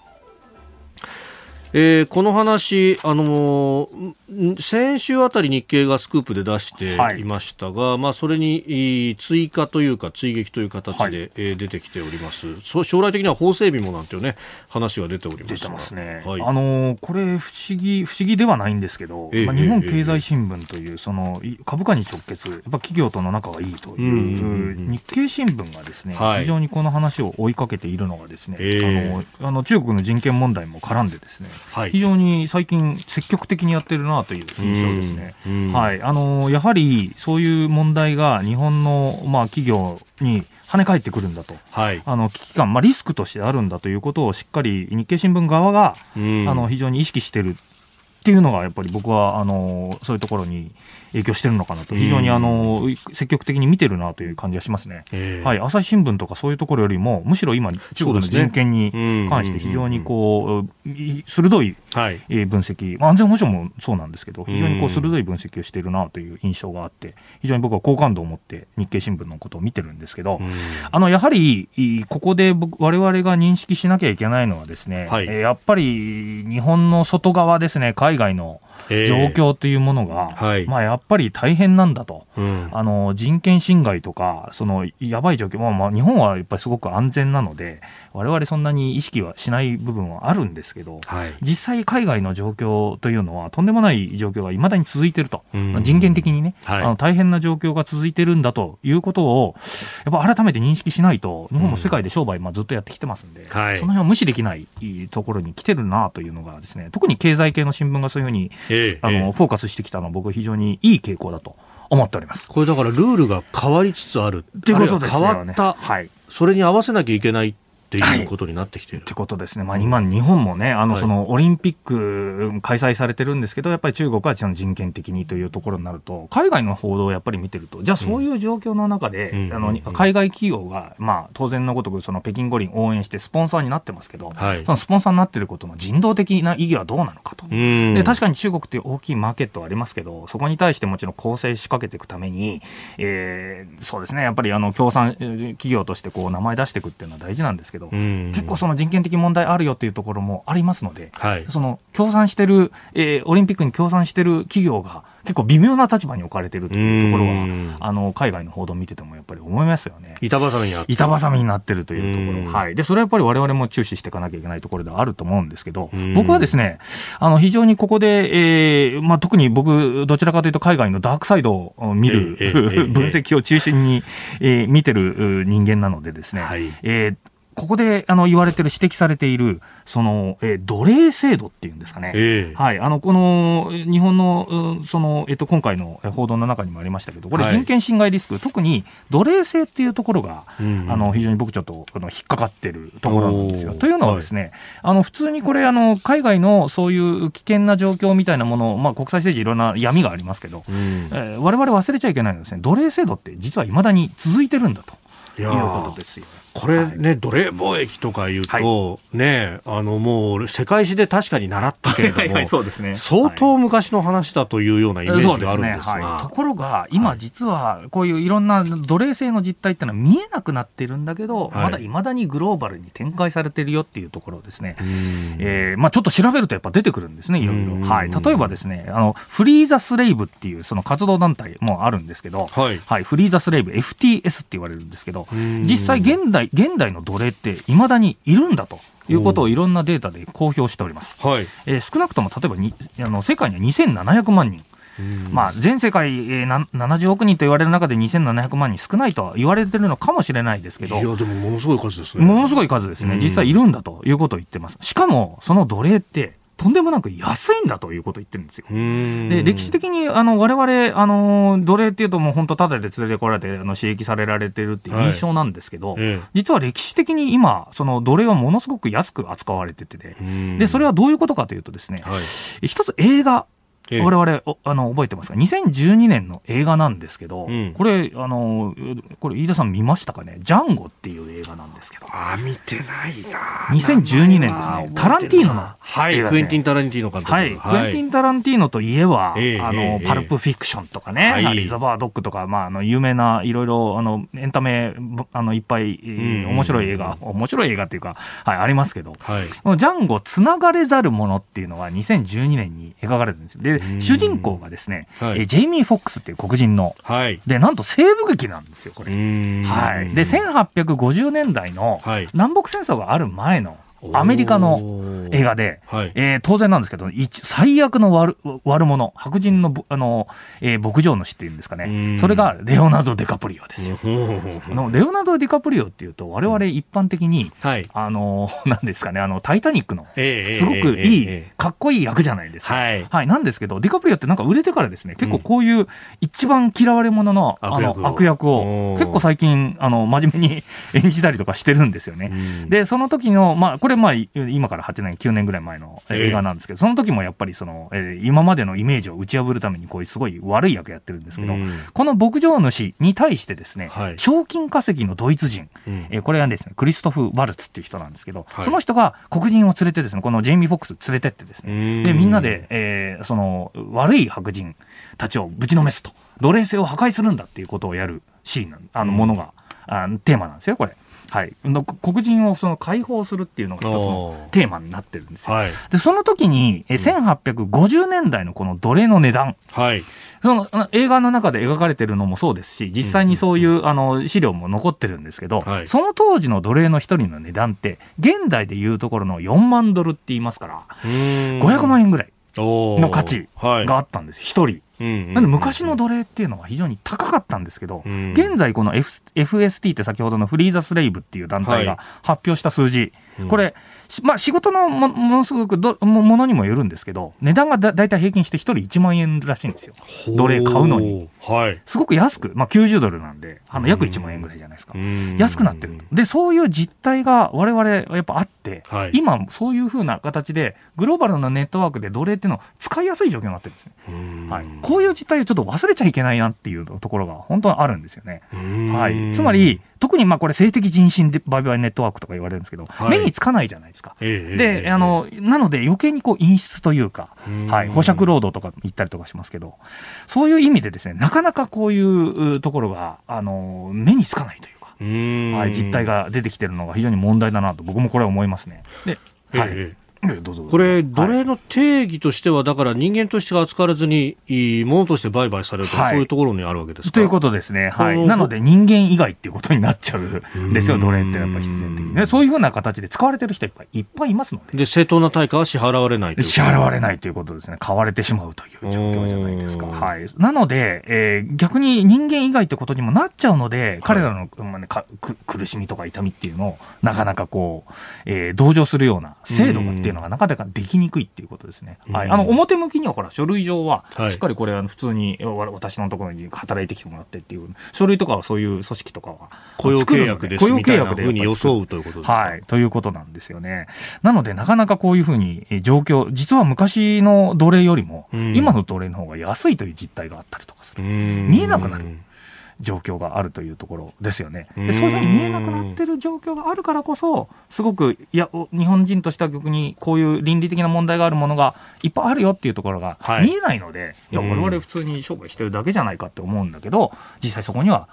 えー、この話、あのー、先週あたり日経がスクープで出してい。ましたが、はい、まあ、それに追加というか追撃という形で、はい、えー、出てきております。将来的には法整備もなんていうね話が出ております出てますね、はい、あのー、これ不思議不思議ではないんですけど、えー、まあ、日本経済新聞というその株価に直結やっぱ企業との仲がいいという日経新聞がですね、非常にこの話を追いかけているのがですね、えー、あのあの中国の人権問題も絡んでですねはい、非常に最近積極的にやってるなという印象ですね。はい、あのやはりそういう問題が日本のまあ企業に跳ね返ってくるんだと、はい、あの危機感、まあ、リスクとしてあるんだということをしっかり日経新聞側が、あの非常に意識してるっていうのがやっぱり僕はあのそういうところに影響してるのかなと、非常にあの積極的に見てるなという感じがしますね、はい、朝日新聞とかそういうところよりも、むしろ今、中国の人権に関して非常にこう鋭い分析、安全保障もそうなんですけど、非常にこう鋭い分析をしているなという印象があって、非常に僕は好感度を持って日経新聞のことを見てるんですけど、あのやはりここでわれわれが認識しなきゃいけないのはですね、はい、やっぱり日本の外側ですね、海外の状況というものが、はい、まあ、やっぱり大変なんだと、うん、あの人権侵害とか、そのやばい状況、まあ、まあ日本はやっぱりすごく安全なので、われわれそんなに意識はしない部分はあるんですけど、はい、実際、海外の状況というのは、とんでもない状況がいまだに続いていると、うん。人権的にね、はい、あの大変な状況が続いてるんだということを、やっぱ改めて認識しないと、日本も世界で商売、まあ、ずっとやってきてますんで、はい、その辺は無視できないところに来てるなというのがですね、特に経済系の新聞がそういうふうに、えー、あのフォーカスしてきたのは、僕、非常にいい傾向だと思っております。これだからルールが変わりつつある。ってことですよね。変わった、はい、それに合わせなきゃいけないっていうことになってきている、はい、ってことですね、まあ、今、日本もね、あのそのオリンピック開催されてるんですけど、やっぱり中国は人権的にというところになると、海外の報道をやっぱり見てると、じゃあ、そういう状況の中で、うん、あの海外企業が、まあ、当然のごとくその北京五輪応援して、スポンサーになってますけど、はい、そのスポンサーになってることの人道的な意義はどうなのかと、うん、で確かに中国って大きいマーケットはありますけど、そこに対してもちろん構成しかけていくために、えー、そうですね、やっぱりあの共産企業としてこう名前出していくっていうのは大事なんですけど、うん、結構その人権的問題あるよっていうところもありますので、はい、その協賛してる、えー、オリンピックに協賛してる企業が結構微妙な立場に置かれてるっていうところは、あの海外の報道を見ててもやっぱり思いますよね。板挟みになって板挟みになってるというところ、はい、でそれはやっぱりわれわれも注視していかなきゃいけないところではあると思うんですけど、僕はですね、あの非常にここで、えーまあ、特に僕、どちらかというと海外のダークサイドを見る、分析を中心に、えー、見てる人間なのでですね、はい、えーここであの言われてる、指摘されている、その、えー、奴隷制度っていうんですかね。えー、はい。あの、この、日本の、その、えっ、と、今回の報道の中にもありましたけど、これ人権侵害リスク、はい、特に奴隷制っていうところが、うんあの、非常に僕ちょっと、あの、引っかかってるところなんですよ。というのはですね、はい、あの、普通にこれ、あの、海外のそういう危険な状況みたいなものを、まあ、国際政治いろんな闇がありますけど、うんえー、我々忘れちゃいけないのはですね、奴隷制度って実はいまだに続いてるんだと。いうことですよ。これね、はい、奴隷貿易とかいうと、はい、ね、あのもう世界史で確かに習ったけれども、そうですね、相当昔の話だというようなイメージがあるんですが、ね。はい、ところが今実はこういういろんな奴隷制の実態っていうのは見えなくなってるんだけど、まだい。まだにグローバルに展開されてるよっていうところをですね、えー、まあちょっと調べるとやっぱ出てくるんですね、いろいろ。はい、例えばですね、あのフリーザスレイブっていうその活動団体もあるんですけど、はい、はい、フリーザスレイブ FTS って言われるんですけど、実際現代現代の奴隷っていまだにいるんだと。いうことをいろんなデータで公表しております。はい、えー、少なくとも例えばにあの世界には2700万人。まあ、全世界、えー、70億人と言われる中で2700万人少ないとは言われてるのかもしれないですけど、いや、でもものすごい数ですね。ものすごい数ですね。実際いるんだということを言ってます。しかも、その奴隷って、とんでもなく安いんだということを言ってるんですよ。で歴史的にあの我々あの奴隷っていうともう本当ただで連れてこられてあの刺激されられてるっていう印象なんですけど、はい、実は歴史的に今その奴隷はものすごく安く扱われててでそれはどういうことかというとですね、はい、一つ映画我々あの覚えてますが2012年の映画なんですけど、うん、これあのこれ飯田さん見ましたかね「ジャンゴ」っていう映画なんですけど。あ見てないな。2012年ですね。タランティーノのはい、クエンティン・タランティーノ監督。はい、クエンティン・タランティーノといえば、あの、パルプフィクションとかね、リザバードッグとか、まあ、あの、有名ないろいろ、あの、エンタメ、あの、いっぱい、面白い映画、面白い映画っていうか、はい、ありますけど、はい、このジャンゴ、つながれざるものっていうのは2012年に描かれてるんです。で、主人公がですね、はい、ジェイミー・フォックスっていう黒人の、はい、で、なんと西部劇なんですよ、これ。はい。で、1850年代の南北戦争がある前の、アメリカの映画で、はい、えー、当然なんですけど、最悪の悪悪者、白人のあの、えー、牧場主っていうんですかね、それがレオナルド・デカプリオです。よ。のレオナルド・デカプリオっていうと、われわれ一般的に、はい、あの、なんですかね、あの、タイタニックの、すごくいい、かっこいい役じゃないですか。はい、はい。なんですけど、デカプリオってなんか売れてからですね、結構こういう一番嫌われ者の、あの、悪役を、結構最近、あの、真面目に 演じたりとかしてるんですよね。で、その時の、まあ、これまあ、今から8年、9年ぐらい前の映画なんですけど、その時もやっぱりその、えー、今までのイメージを打ち破るために、こういうすごい悪い役やってるんですけど、この牧場主に対してですね、はい、賞金稼ぎのドイツ人、うん、えー、これはですね、クリストフ・ワルツっていう人なんですけど、はい、その人が黒人を連れてですね、このジェイミー・フォックス連れてってですね、で、みんなで、えー、その、悪い白人たちをぶちのめすと、奴隷制を破壊するんだっていうことをやるシーンあのものが、あテーマなんですよ、これ。はい、黒人をその解放するっていうのが一つのテーマになってるんですよ。はい、でその時にえ1850年代のこの奴隷の値段、はい、その映画の中で描かれてるのもそうですし実際にそういう、あの資料も残ってるんですけど、はい、その当時の奴隷の一人の値段って現代でいうところの4万ドルって言いますから500万円ぐらいの価値があったんです一、人。なんで昔の奴隷っていうのは非常に高かったんですけど、現在この、F、FST って先ほどのフリーザスレイブっていう団体が発表した数字、これ、まあ、仕事のもものすごくどものにもよるんですけど、値段がだだいたい平均して1人1万円らしいんですよ、奴隷買うのに。はい、すごく安く、まあ、90ドルなんで、あの約1万円ぐらいじゃないですか、安くなってる。で、そういう実態がわれわれやっぱあって、はい、今、そういうふうな形で、グローバルなネットワークで奴隷っていうのを使いやすい状況になってるんですね。はい、こういう実態をちょっと忘れちゃいけないなっていうところが本当はあるんですよね。はい、つまり特にまあこれ性的人身売買ネットワークとか言われるんですけど、はい、目につかないじゃないですか。えー、で、えー、あの、なので余計にこう陰湿というか、はい、保釈労働とか言ったりとかしますけど、そういう意味でですね、なかなかこういうところが、あの、目につかないというか、はい、実態が出てきてるのが非常に問題だなと僕もこれは思いますね。で、はい。えーこれ、奴隷の定義としては、だから人間として扱われずに、ものとして売買されると、はい、そういうところにあるわけですか？ということですね、はい、なので人間以外っていうことになっちゃうんですよ、奴隷ってやっぱり必然的に、そういうふうな形で使われてる人いっぱいいっぱいいますので、で正当な対価は支払われない支払われないということですね、買われてしまうという状況じゃないですか。はい、なので、えー、逆に人間以外ってことにもなっちゃうので、彼らの、まあね、か苦しみとか痛みっていうのを、なかなかこう、えー、同情するような制度っていうのがなかなかでききにくいっていうことですね。はい、あの表向きにはほら書類上はしっかりこれは普通に私のところに働いてきてもらってっていう書類とかはそういう組織とかは雇用契約で雇用契約でに装うということですか？はい、ということなんですよね。なのでなかなかこういうふうに状況実は昔の奴隷よりも今の奴隷の方が安いという実態があったりとかする。見えなくなる。状況があるというところですよね。でそういうふうに見えなくなってる状況があるからこそ、すごく、いや、日本人としては逆にこういう倫理的な問題があるものがいっぱいあるよっていうところが見えないので、はい、いや、我々普通に商売してるだけじゃないかって思うんだけど、実際そこには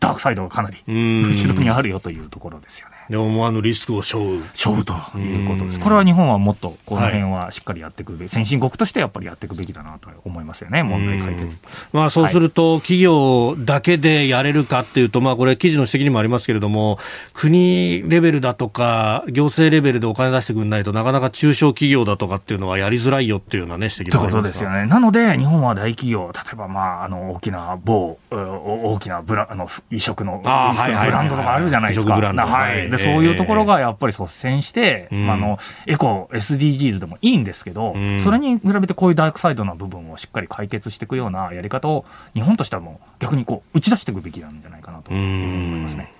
ダークサイドがかなり後ろにあるよというところですよね。で思わぬリスクを背負う。背負うということです。これは日本はもっとこの辺はしっかりやっていくべき、はい、先進国としてやっぱりやっていくべきだなと思いますよね、問題解決。まあそうすると、企業だけでやれるかっていうと、まあこれ記事の指摘にもありますけれども、国レベルだとか、行政レベルでお金出してくれないとなかなか中小企業だとかっていうのはやりづらいよっていうようなね、指摘もありますということですよね。なので、日本は大企業、例えばまあ、あの、大きな某、大きなブラ、あの、移植の、ブランドとかあるじゃないですか。はい。で、そういうところがやっぱり率先して、うん、あの、エコ SDGs でもいいんですけど、うん、それに比べてこういうダークサイドな部分をしっかり解決していくようなやり方を日本としてはもう逆にこう打ち出していくべきなんじゃないかなと思いますね。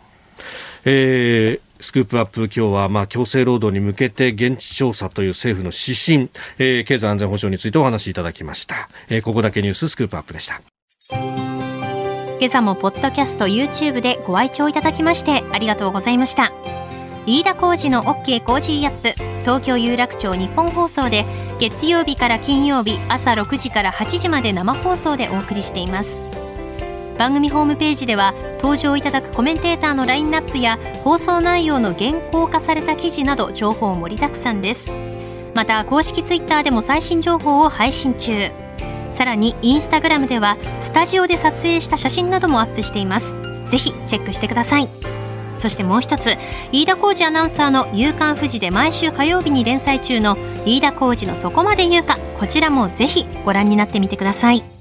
えースクープアップ今日はまあ強制労働に向けて現地調査という政府の指針、えー、経済安全保障についてお話しいただきました、えー、ここだけニューススクープアップでした今朝もポッドキャスト YouTube でご愛聴いただきましてありがとうございました。飯田浩司の OK Cozy up 東京有楽町ニッポン放送で月曜日から金曜日朝6時から8時まで生放送でお送りしています。番組ホームページでは登場いただくコメンテーターのラインナップや放送内容の原稿化された記事など情報盛りだくさんです。また公式ツイッターでも最新情報を配信中。さらにインスタグラムではスタジオで撮影した写真などもアップしています。ぜひチェックしてください。そしてもう一つ飯田浩二アナウンサーの「夕刊富士」で毎週火曜日に連載中の飯田浩二の「そこまで言うか」こちらもぜひご覧になってみてください。